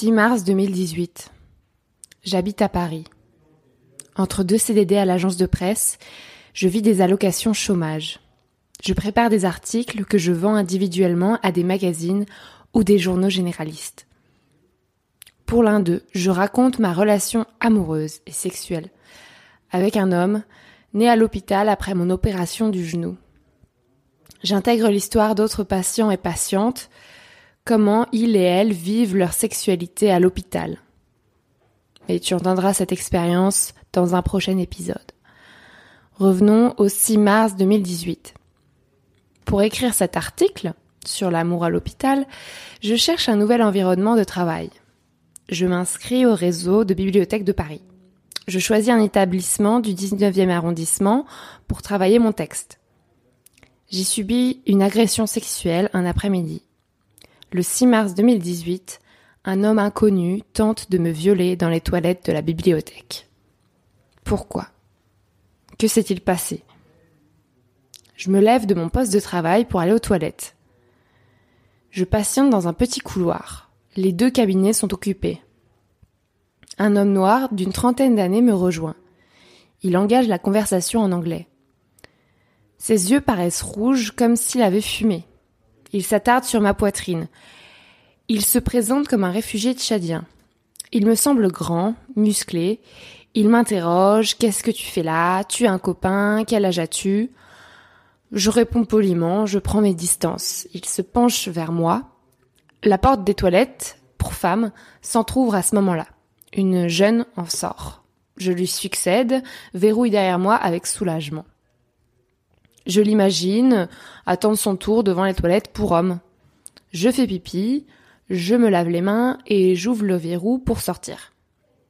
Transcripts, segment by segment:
6 mars 2018. J'habite à Paris. Entre deux CDD à l'agence de presse, je vis des allocations chômage. Je prépare des articles que je vends individuellement à des magazines ou des journaux généralistes. Pour l'un d'eux, je raconte ma relation amoureuse et sexuelle avec un homme né à l'hôpital après mon opération du genou. J'intègre l'histoire d'autres patients et patientes, comment ils et elles vivent leur sexualité à l'hôpital. Et tu entendras cette expérience dans un prochain épisode. Revenons au 6 mars 2018. Pour écrire cet article sur l'amour à l'hôpital, je cherche un nouvel environnement de travail. Je m'inscris au réseau de bibliothèques de Paris. Je choisis un établissement du 19e arrondissement pour travailler mon texte. J'ai subi une agression sexuelle un après-midi. Le 6 mars 2018, un homme inconnu tente de me violer dans les toilettes de la bibliothèque. Pourquoi? Que s'est-il passé? Je me lève de mon poste de travail pour aller aux toilettes. Je patiente dans un petit couloir. Les deux cabinets sont occupés. Un homme noir d'une trentaine d'années me rejoint. Il engage la conversation en anglais. Ses yeux paraissent rouges comme s'il avait fumé. Il s'attarde sur ma poitrine. Il se présente comme un réfugié tchadien. Il me semble grand, musclé. Il m'interroge Qu'est-ce que tu fais là? Tu as un copain? Quel âge as-tu? Je réponds poliment, je prends mes distances. Il se penche vers moi. La porte des toilettes, pour femmes, s'entr'ouvre à ce moment-là. Une jeune en sort. Je lui succède, verrouille derrière moi avec soulagement. Je l'imagine attendre son tour devant les toilettes pour homme. Je fais pipi, je me lave les mains et j'ouvre le verrou pour sortir.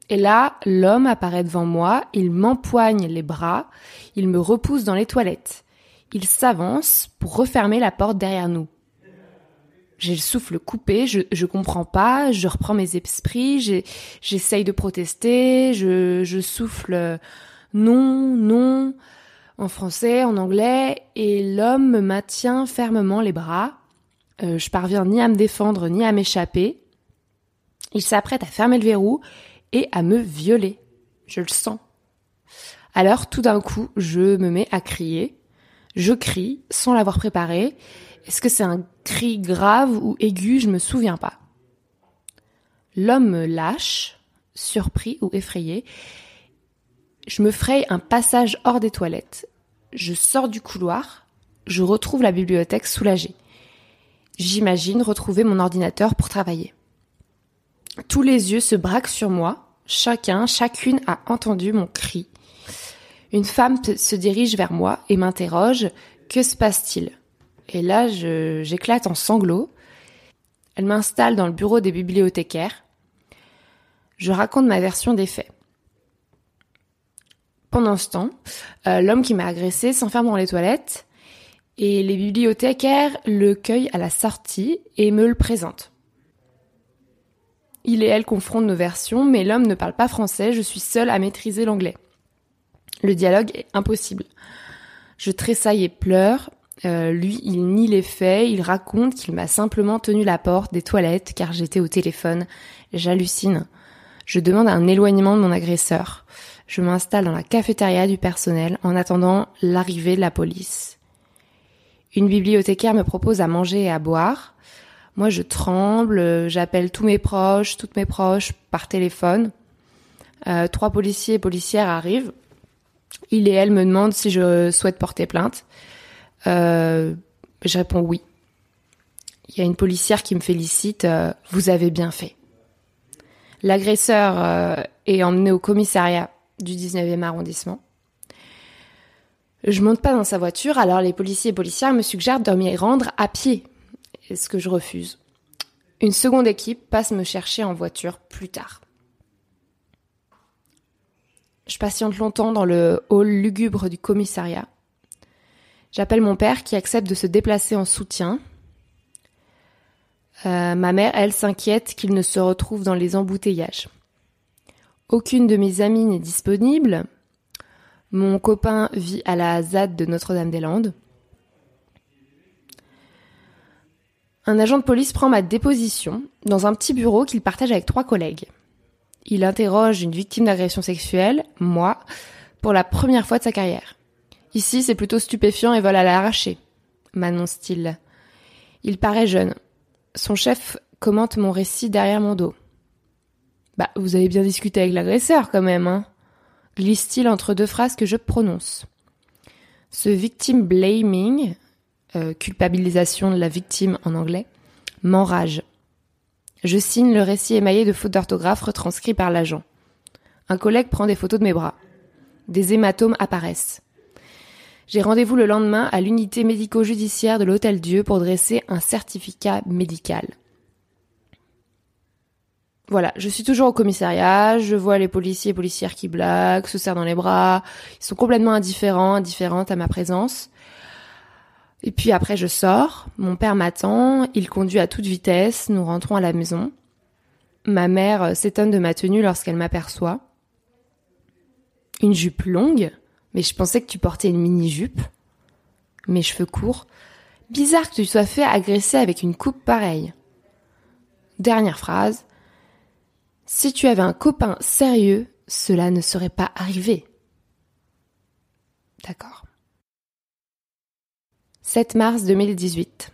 Et là, l'homme apparaît devant moi, il m'empoigne les bras, il me repousse dans les toilettes. Il s'avance pour refermer la porte derrière nous. J'ai le souffle coupé, je, je comprends pas, je reprends mes esprits, j'essaye de protester, je, je souffle non, non, en français, en anglais, et l'homme me maintient fermement les bras. Euh, je parviens ni à me défendre ni à m'échapper. Il s'apprête à fermer le verrou et à me violer. Je le sens. Alors tout d'un coup, je me mets à crier. Je crie sans l'avoir préparé. Est-ce que c'est un cri grave ou aigu? Je me souviens pas. L'homme me lâche, surpris ou effrayé. Je me fraye un passage hors des toilettes je sors du couloir, je retrouve la bibliothèque soulagée. J'imagine retrouver mon ordinateur pour travailler. Tous les yeux se braquent sur moi, chacun, chacune a entendu mon cri. Une femme se dirige vers moi et m'interroge Que se passe-t-il? Et là, j'éclate en sanglots. Elle m'installe dans le bureau des bibliothécaires. Je raconte ma version des faits. Pendant ce temps, euh, l'homme qui m'a agressé s'enferme dans les toilettes et les bibliothécaires le cueillent à la sortie et me le présentent. Il et elle confrontent nos versions, mais l'homme ne parle pas français, je suis seule à maîtriser l'anglais. Le dialogue est impossible. Je tressaille et pleure. Euh, lui, il nie les faits, il raconte qu'il m'a simplement tenu la porte des toilettes car j'étais au téléphone. J'hallucine. Je demande un éloignement de mon agresseur je m'installe dans la cafétéria du personnel en attendant l'arrivée de la police. Une bibliothécaire me propose à manger et à boire. Moi, je tremble, j'appelle tous mes proches, toutes mes proches par téléphone. Euh, trois policiers et policières arrivent. Il et elle me demandent si je souhaite porter plainte. Euh, je réponds oui. Il y a une policière qui me félicite. Euh, vous avez bien fait. L'agresseur est emmené au commissariat du 19e arrondissement. Je monte pas dans sa voiture, alors les policiers et policières me suggèrent de m'y rendre à pied, ce que je refuse. Une seconde équipe passe me chercher en voiture plus tard. Je patiente longtemps dans le hall lugubre du commissariat. J'appelle mon père qui accepte de se déplacer en soutien. Euh, ma mère, elle, s'inquiète qu'il ne se retrouve dans les embouteillages. Aucune de mes amies n'est disponible. Mon copain vit à la ZAD de Notre-Dame-des-Landes. Un agent de police prend ma déposition dans un petit bureau qu'il partage avec trois collègues. Il interroge une victime d'agression sexuelle, moi, pour la première fois de sa carrière. Ici, c'est plutôt stupéfiant et vol à l'arraché, m'annonce-t-il. Il paraît jeune. Son chef commente mon récit derrière mon dos. Bah, vous avez bien discuté avec l'agresseur quand même, hein glisse-t-il entre deux phrases que je prononce. Ce victim blaming, euh, culpabilisation de la victime en anglais, m'enrage. Je signe le récit émaillé de fautes d'orthographe retranscrit par l'agent. Un collègue prend des photos de mes bras. Des hématomes apparaissent. J'ai rendez-vous le lendemain à l'unité médico-judiciaire de l'Hôtel Dieu pour dresser un certificat médical. Voilà, je suis toujours au commissariat, je vois les policiers et policières qui blaguent, se serrent dans les bras, ils sont complètement indifférents, indifférentes à ma présence. Et puis après je sors, mon père m'attend, il conduit à toute vitesse, nous rentrons à la maison. Ma mère euh, s'étonne de ma tenue lorsqu'elle m'aperçoit. Une jupe longue, mais je pensais que tu portais une mini-jupe. Mes cheveux courts. Bizarre que tu sois fait agresser avec une coupe pareille. Dernière phrase. Si tu avais un copain sérieux, cela ne serait pas arrivé. D'accord. 7 mars 2018.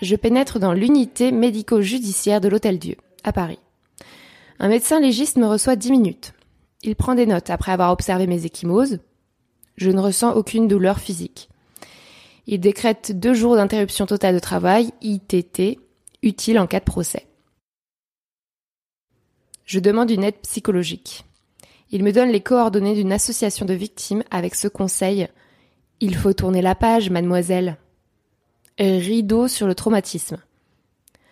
Je pénètre dans l'unité médico-judiciaire de l'Hôtel Dieu, à Paris. Un médecin légiste me reçoit 10 minutes. Il prend des notes après avoir observé mes échymoses. Je ne ressens aucune douleur physique. Il décrète deux jours d'interruption totale de travail, ITT, utile en cas de procès. Je demande une aide psychologique. Il me donne les coordonnées d'une association de victimes avec ce conseil. Il faut tourner la page, mademoiselle. Rideau sur le traumatisme.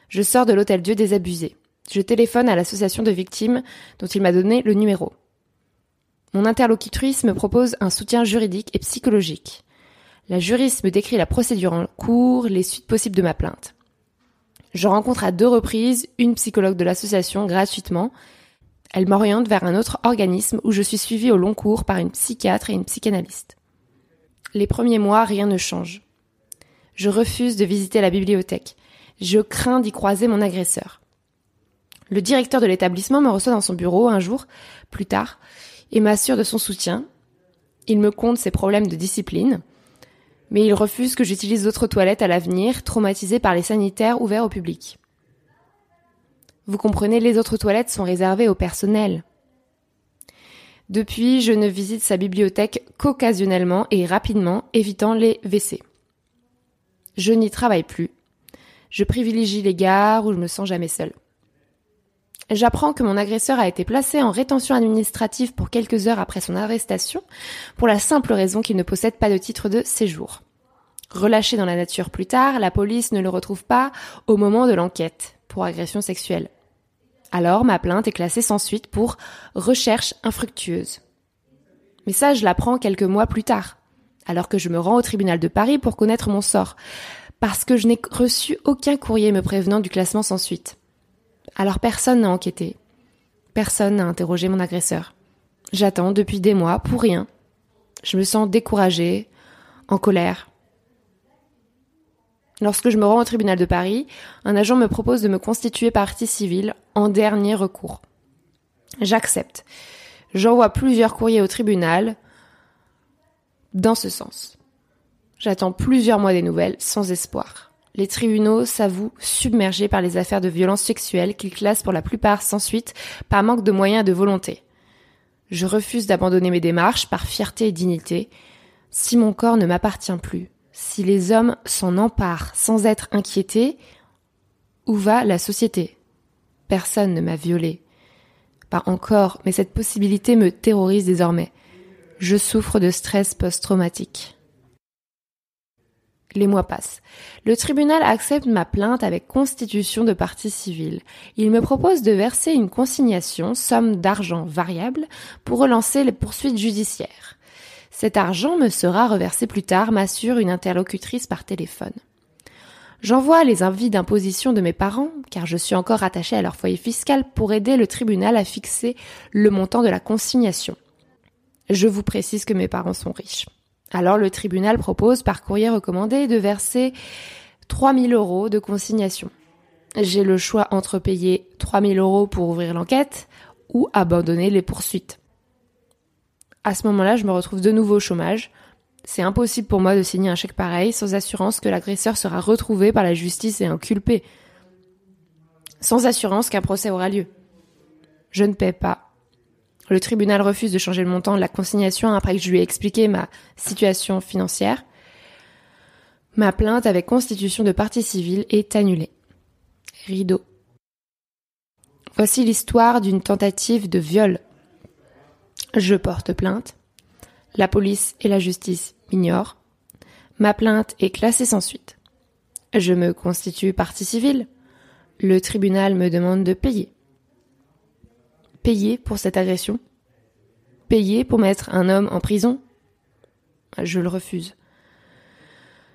Je sors de l'hôtel Dieu désabusé. Je téléphone à l'association de victimes dont il m'a donné le numéro. Mon interlocutrice me propose un soutien juridique et psychologique. La juriste me décrit la procédure en cours, les suites possibles de ma plainte. Je rencontre à deux reprises une psychologue de l'association gratuitement. Elle m'oriente vers un autre organisme où je suis suivie au long cours par une psychiatre et une psychanalyste. Les premiers mois, rien ne change. Je refuse de visiter la bibliothèque. Je crains d'y croiser mon agresseur. Le directeur de l'établissement me reçoit dans son bureau un jour, plus tard, et m'assure de son soutien. Il me compte ses problèmes de discipline mais il refuse que j'utilise d'autres toilettes à l'avenir, traumatisé par les sanitaires ouverts au public. Vous comprenez, les autres toilettes sont réservées au personnel. Depuis, je ne visite sa bibliothèque qu'occasionnellement et rapidement, évitant les WC. Je n'y travaille plus. Je privilégie les gares où je me sens jamais seule. J'apprends que mon agresseur a été placé en rétention administrative pour quelques heures après son arrestation, pour la simple raison qu'il ne possède pas de titre de séjour. Relâché dans la nature plus tard, la police ne le retrouve pas au moment de l'enquête pour agression sexuelle. Alors ma plainte est classée sans suite pour recherche infructueuse. Mais ça, je l'apprends quelques mois plus tard, alors que je me rends au tribunal de Paris pour connaître mon sort, parce que je n'ai reçu aucun courrier me prévenant du classement sans suite. Alors personne n'a enquêté. Personne n'a interrogé mon agresseur. J'attends depuis des mois pour rien. Je me sens découragée, en colère. Lorsque je me rends au tribunal de Paris, un agent me propose de me constituer partie civile en dernier recours. J'accepte. J'envoie plusieurs courriers au tribunal dans ce sens. J'attends plusieurs mois des nouvelles sans espoir les tribunaux s'avouent submergés par les affaires de violences sexuelles qu'ils classent pour la plupart sans suite par manque de moyens et de volonté. Je refuse d'abandonner mes démarches par fierté et dignité. Si mon corps ne m'appartient plus, si les hommes s'en emparent sans être inquiétés, où va la société? Personne ne m'a violée. Pas encore, mais cette possibilité me terrorise désormais. Je souffre de stress post-traumatique. Les mois passent. Le tribunal accepte ma plainte avec constitution de partie civile. Il me propose de verser une consignation, somme d'argent variable, pour relancer les poursuites judiciaires. Cet argent me sera reversé plus tard, m'assure une interlocutrice par téléphone. J'envoie les avis d'imposition de mes parents, car je suis encore attachée à leur foyer fiscal, pour aider le tribunal à fixer le montant de la consignation. Je vous précise que mes parents sont riches. Alors le tribunal propose par courrier recommandé de verser 3000 euros de consignation. J'ai le choix entre payer 3000 euros pour ouvrir l'enquête ou abandonner les poursuites. À ce moment-là, je me retrouve de nouveau au chômage. C'est impossible pour moi de signer un chèque pareil sans assurance que l'agresseur sera retrouvé par la justice et inculpé. Sans assurance qu'un procès aura lieu. Je ne paie pas. Le tribunal refuse de changer le montant de la consignation après que je lui ai expliqué ma situation financière. Ma plainte avec constitution de partie civile est annulée. Rideau. Voici l'histoire d'une tentative de viol. Je porte plainte. La police et la justice m'ignorent. Ma plainte est classée sans suite. Je me constitue partie civile. Le tribunal me demande de payer. Payer pour cette agression? Payer pour mettre un homme en prison? Je le refuse.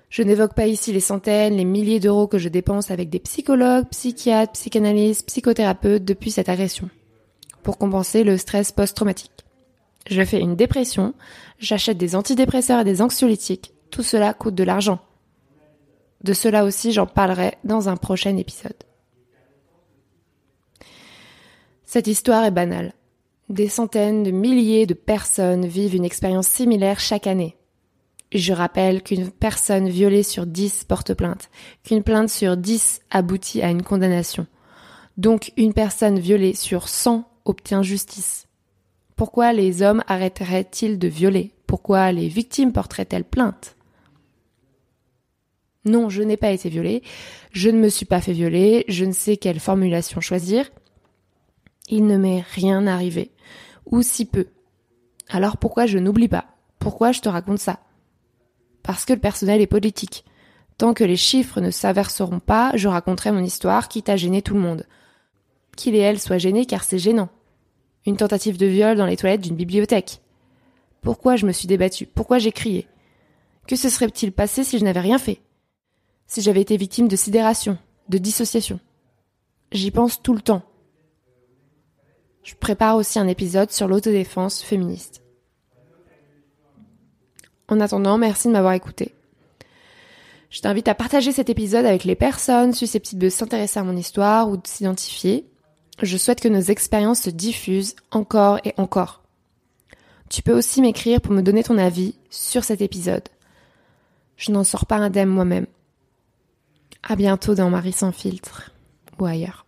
Je n'évoque pas ici les centaines, les milliers d'euros que je dépense avec des psychologues, psychiatres, psychanalystes, psychothérapeutes depuis cette agression, pour compenser le stress post-traumatique. Je fais une dépression, j'achète des antidépresseurs et des anxiolytiques, tout cela coûte de l'argent. De cela aussi j'en parlerai dans un prochain épisode. Cette histoire est banale. Des centaines de milliers de personnes vivent une expérience similaire chaque année. Je rappelle qu'une personne violée sur dix porte plainte, qu'une plainte sur dix aboutit à une condamnation. Donc une personne violée sur cent obtient justice. Pourquoi les hommes arrêteraient-ils de violer? Pourquoi les victimes porteraient-elles plainte? Non, je n'ai pas été violée, je ne me suis pas fait violer, je ne sais quelle formulation choisir. Il ne m'est rien arrivé, ou si peu. Alors pourquoi je n'oublie pas? Pourquoi je te raconte ça? Parce que le personnel est politique. Tant que les chiffres ne s'averseront pas, je raconterai mon histoire, quitte à gêner tout le monde. Qu'il et elle soient gênés car c'est gênant. Une tentative de viol dans les toilettes d'une bibliothèque. Pourquoi je me suis débattue? Pourquoi j'ai crié? Que se serait-il passé si je n'avais rien fait? Si j'avais été victime de sidération, de dissociation? J'y pense tout le temps. Je prépare aussi un épisode sur l'autodéfense féministe. En attendant, merci de m'avoir écouté. Je t'invite à partager cet épisode avec les personnes susceptibles de s'intéresser à mon histoire ou de s'identifier. Je souhaite que nos expériences se diffusent encore et encore. Tu peux aussi m'écrire pour me donner ton avis sur cet épisode. Je n'en sors pas indemne moi-même. À bientôt dans Marie sans filtre ou ailleurs.